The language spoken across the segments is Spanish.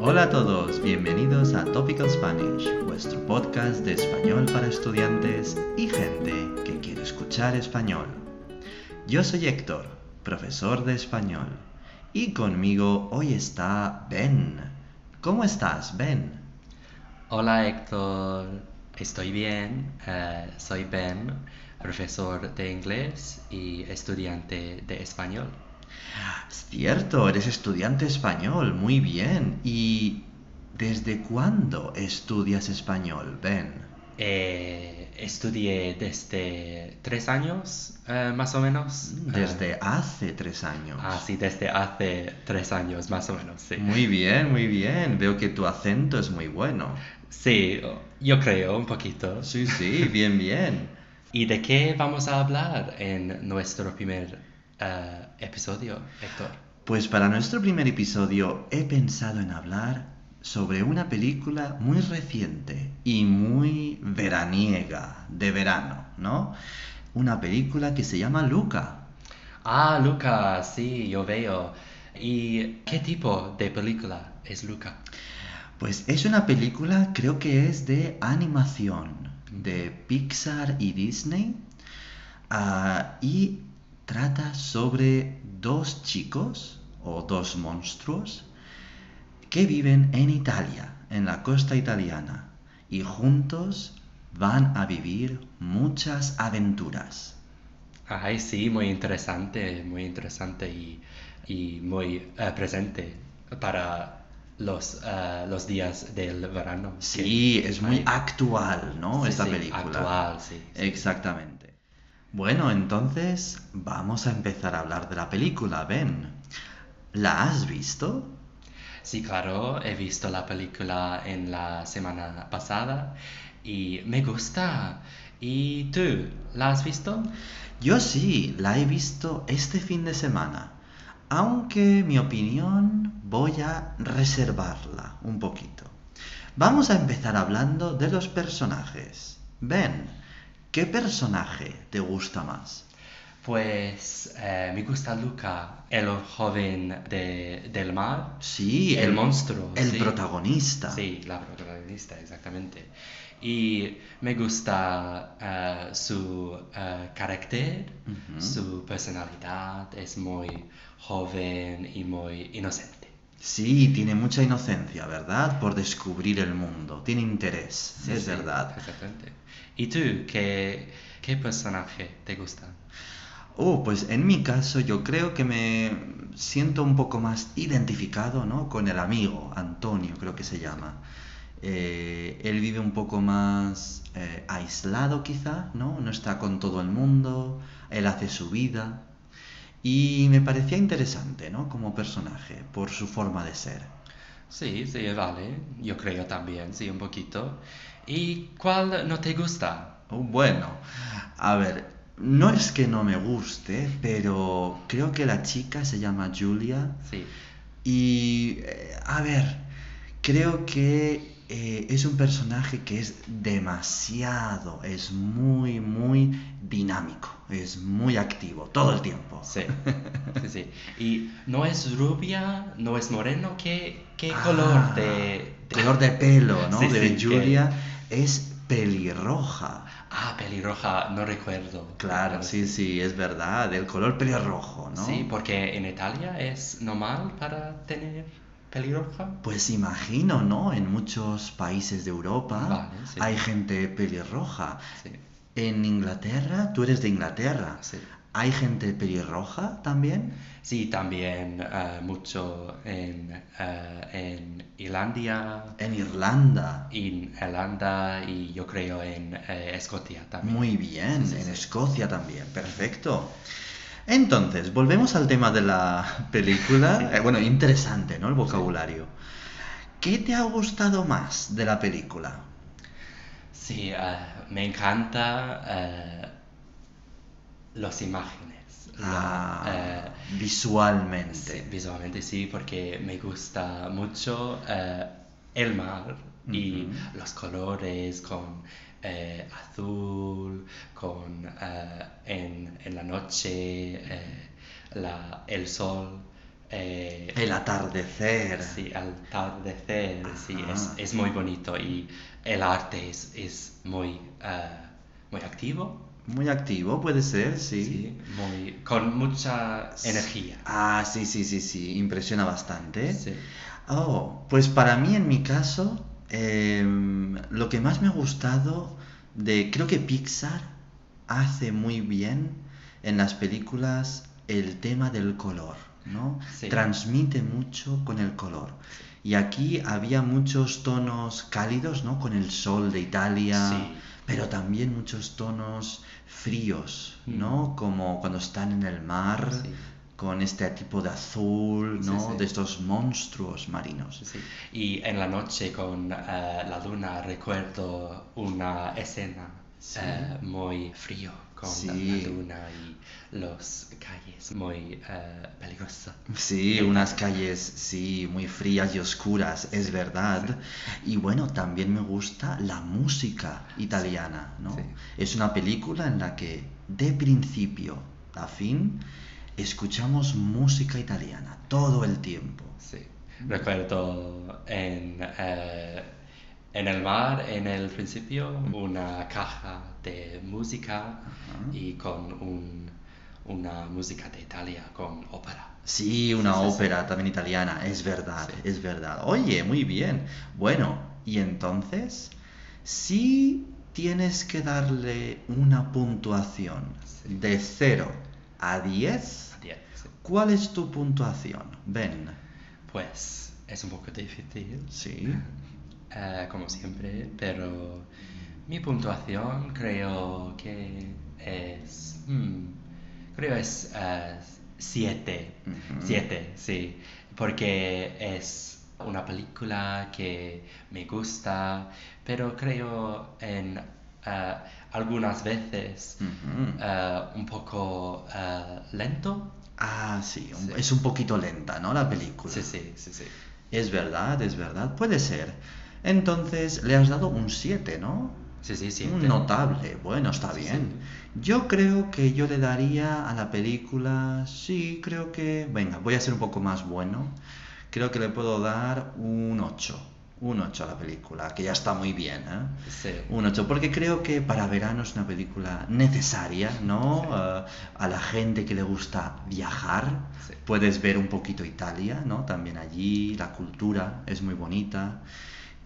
Hola a todos, bienvenidos a Topical Spanish, vuestro podcast de español para estudiantes y gente que quiere escuchar español. Yo soy Héctor, profesor de español, y conmigo hoy está Ben. ¿Cómo estás, Ben? Hola Héctor, estoy bien. eh, soy Ben, profesor de inglés y estudiante de español. Cierto, eres estudiante español, muy bien. ¿Y desde cuándo estudias español, Ben? Eh, estudié desde tres años, eh, más o menos. Eh, Desde hace tres años. ah, sí, desde hace tres años, más o menos, sí. Muy bien, muy bien. Veo que tu acento es muy bueno. Sí, yo creo, un poquito. Sí, sí, bien, bien. ¿Y de qué vamos a hablar en nuestro primer eh, episodio, Héctor? Pues para nuestro primer episodio he pensado en hablar sobre una película muy reciente y muy veraniega, de verano, ¿no? Una película que se llama Luca. Ah, Luca, sí, yo veo. ¿Y qué tipo de película es Luca? Pues es una película, creo que es de animación, de Pixar y Disney, ah, y trata sobre dos chicos o dos monstruos que viven en Italia, en la costa italiana, y juntos van a vivir muchas aventuras. Ay, sí, muy interesante, muy interesante y, y muy eh, presente para los, eh, los días del verano. Sí, es muy Ay, actual, ¿no? sí, Esta sí, película. Actual, sí. sí. Exactamente. Bueno, entonces vamos a empezar a hablar de la película, Ben. ¿La has visto? Sí, claro, he visto la película en la semana pasada y me gusta. ¿Y tú, la has visto? Yo sí, la he visto este fin de semana. Aunque mi opinión voy a reservarla un poquito. Vamos a empezar hablando de los personajes. Ben, ¿qué personaje te gusta más? Pues eh, me gusta Luca, el joven de, del mar. Sí, El monstruo, El sí. protagonista. Sí, la protagonista, exactamente. Y me gusta eh, su eh, carácter, su personalidad, es muy joven y muy inocente. Sí, tiene mucha inocencia, ¿verdad? Por descubrir el mundo. Tiene interés, Sí, es sí, verdad. Exactamente. ¿Y tú, qué, qué personaje te gusta? Oh, pues en mi caso yo creo que me siento un poco más identificado, ¿no? Con el amigo, Antonio creo que se llama. Eh, él vive un poco más eh, aislado quizá, ¿no? No está con todo el mundo, él hace su vida. Y me parecía interesante, ¿no? Como personaje, por su forma de ser. Sí, sí, vale. Yo creo también, sí, un poquito. ¿Y cuál no te gusta? Oh, Bueno, a ver, no es que no me guste, pero creo que la chica se llama Julia Sí. y, eh, a ver, creo que eh, es un personaje que es demasiado, es muy, muy dinámico, es muy activo todo el tiempo. Sí, sí, sí. Y no es rubia, no es moreno, ¿qué, qué Ah, color de, de- color de pelo, ¿no? Sí, de sí, que- Julia es pelirroja. Ah, pelirroja, no recuerdo. Claro, sí, sí, es verdad, el color pelirrojo, ¿no? Sí, porque en Italia es normal para tener pelirroja. Pues imagino, ¿no? En muchos países de Europa Vale, sí. hay gente pelirroja. Sí, En Inglaterra, tú eres de Inglaterra. sí. ¿Hay gente pelirroja también? Sí, también eh, mucho en, eh, en Irlandia, En Irlanda. en Irlanda y yo creo en eh, Escocia también. Muy bien, Sí, sí, en sí. Escocia también, perfecto. Entonces, volvemos al tema de la película. Eh, bueno, interesante, ¿no? El vocabulario. ¿Qué te ha gustado más de la película? Sí, eh, me encanta eh, las imágenes. Ah, visualmente. sí, visualmente sí, porque me gusta mucho el mar y los colores con azul, con eh, en, en la noche eh, la, el sol. eh, El atardecer. Sí, al atardecer, sí, es, es muy bonito y el arte es, es muy, muy activo, Muy activo, puede ser, sí. sí, muy, con mucha energía. Ah, sí, sí, sí, sí, impresiona bastante. Sí. Oh, pues para mí, en mi caso, em, lo que más me ha gustado de, creo que Pixar hace muy bien en las películas el tema del color, ¿no? Sí. Transmite mucho con el color. Y aquí había muchos tonos cálidos, ¿no? Con el sol de Italia, Sí. pero también muchos tonos fríos, ¿no? Mm. Como cuando están en el mar, Sí. con este tipo de azul, ¿no? sí. De estos monstruos marinos. Sí. Y en la noche con eh, la luna recuerdo una escena Sí. eh, muy frío con Sí. la luna y los calles muy eh, peligrosas. Sí, unas calles, sí, muy frías y oscuras, es verdad. Y bueno, también me gusta la música italiana, ¿no? Sí. Es una película en la que de principio a fin escuchamos música italiana todo el tiempo. Sí. Recuerdo en, eh, en el mar, en el principio, una caja de música y con un- una música de Italia, con ópera. Sí, una Sí, sí, sí. ópera también italiana, es verdad, Sí. es verdad. Oye, muy bien. Bueno, y entonces, si tienes que darle una puntuación de 0 a 10, Diez, sí. ¿cuál es tu puntuación? Ben. Pues es un poco difícil, Sí. eh, como siempre, pero mi puntuación creo que es... hmm, creo es 7. Ujú. 7, sí. Porque es una película que me gusta, pero creo en eh, algunas veces Ujú. eh, un poco lento. Ah, sí, un- Sí. es un poquito lenta, ¿no? La película. Sí, sí, sí, sí. Es verdad, es verdad, puede ser. Entonces, le has dado un 7, ¿no? Sí, sí, sí. Un notable, bueno, está Sí, bien. Yo creo que yo le daría a la película, sí, creo que, venga, voy a ser un poco más bueno. Creo que le puedo dar un 8, un 8 a la película, que ya está muy bien, ¿eh? Sí. Un 8, porque creo que para verano es una película necesaria, ¿no? Sí. Eh, a la gente que le gusta viajar, Sí. puedes ver un poquito Italia, ¿no? También allí, la cultura es muy bonita.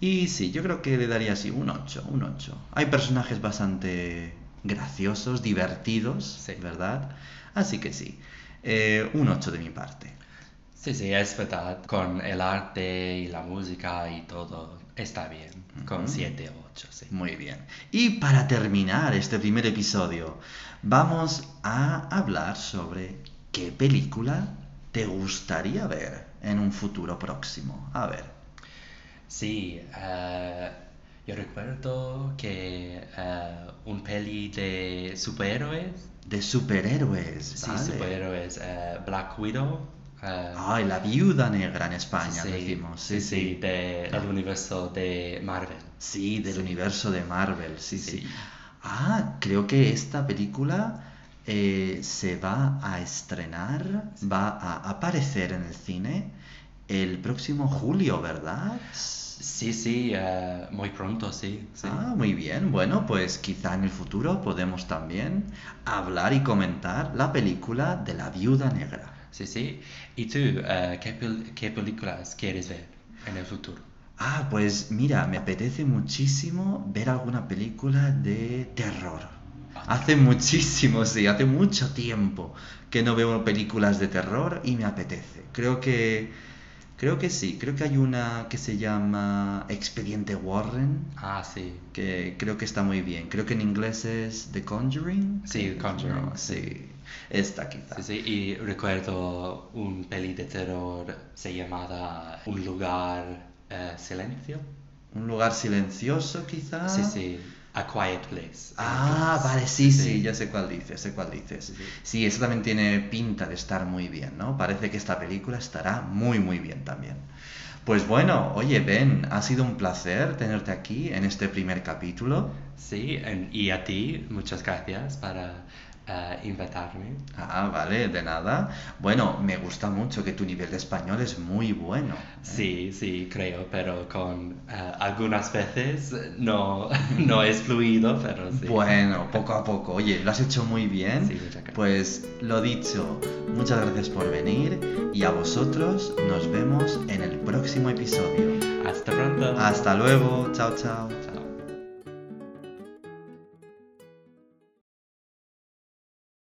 Y sí, yo creo que le daría así un 8, un 8. Hay personajes bastante graciosos, divertidos, Sí. ¿verdad? Así que sí, eh, un 8 de mi parte. Sí, sí, es verdad. Con el arte y la música y todo está bien. Con Ujú. 7 o 8, sí. Muy bien. Y para terminar este primer episodio, vamos a hablar sobre qué película te gustaría ver en un futuro próximo. A ver. Sí, eh, yo recuerdo que eh, un peli de superhéroes. De superhéroes, Sí, ¿vale? superhéroes. eh, Black Widow. eh, Ay, la viuda negra en España, sí, decimos. sí, sí, del universo de Marvel. Sí, del universo de Marvel, sí, sí, Sí. Ah, creo que esta película eh, se va a estrenar, va a aparecer en el cine el próximo julio, ¿verdad? Sí, sí, eh, muy pronto, sí. sí. Ah, muy bien. Bueno, pues quizá en el futuro podemos también hablar y comentar la película de la viuda negra. Sí, sí. ¿Y tú, eh, qué, pel- qué películas quieres ver en el futuro? Ah, pues mira, me apetece muchísimo ver alguna película de terror. Hace muchísimo, sí, hace mucho tiempo que no veo películas de terror y me apetece. Creo que, creo que sí, creo que hay una que se llama Expediente Warren, Ah, sí. que creo que está muy bien. Creo que en inglés es The Conjuring. Sí, The Conjuring, No, sí, esta quizá. Sí, sí, y recuerdo un peli de terror se llamaba Un lugar eh, silencio. Un lugar silencioso quizá. Sí, sí, A Quiet Place. Ah, vale, sí, sí, ya sé cuál dices, sé cuál dices. Sí, sí. Sí, eso también tiene pinta de estar muy bien, ¿no? Parece que esta película estará muy, muy bien también. Pues bueno, oye, Ben, ha sido un placer tenerte aquí en este primer capítulo. Sí, y a ti, muchas gracias para eh, invitarme. Ah, vale, de nada. Bueno, me gusta mucho que tu nivel de español es muy bueno. ¿eh? Sí, sí, creo, pero con eh, algunas veces no, no es fluido, pero sí. Bueno, poco a poco. Oye, lo has hecho muy bien. Sí, muchas gracias. Pues lo dicho, muchas gracias por venir y a vosotros nos vemos en el próximo episodio. Hasta pronto. Hasta luego, chao chao. Chao.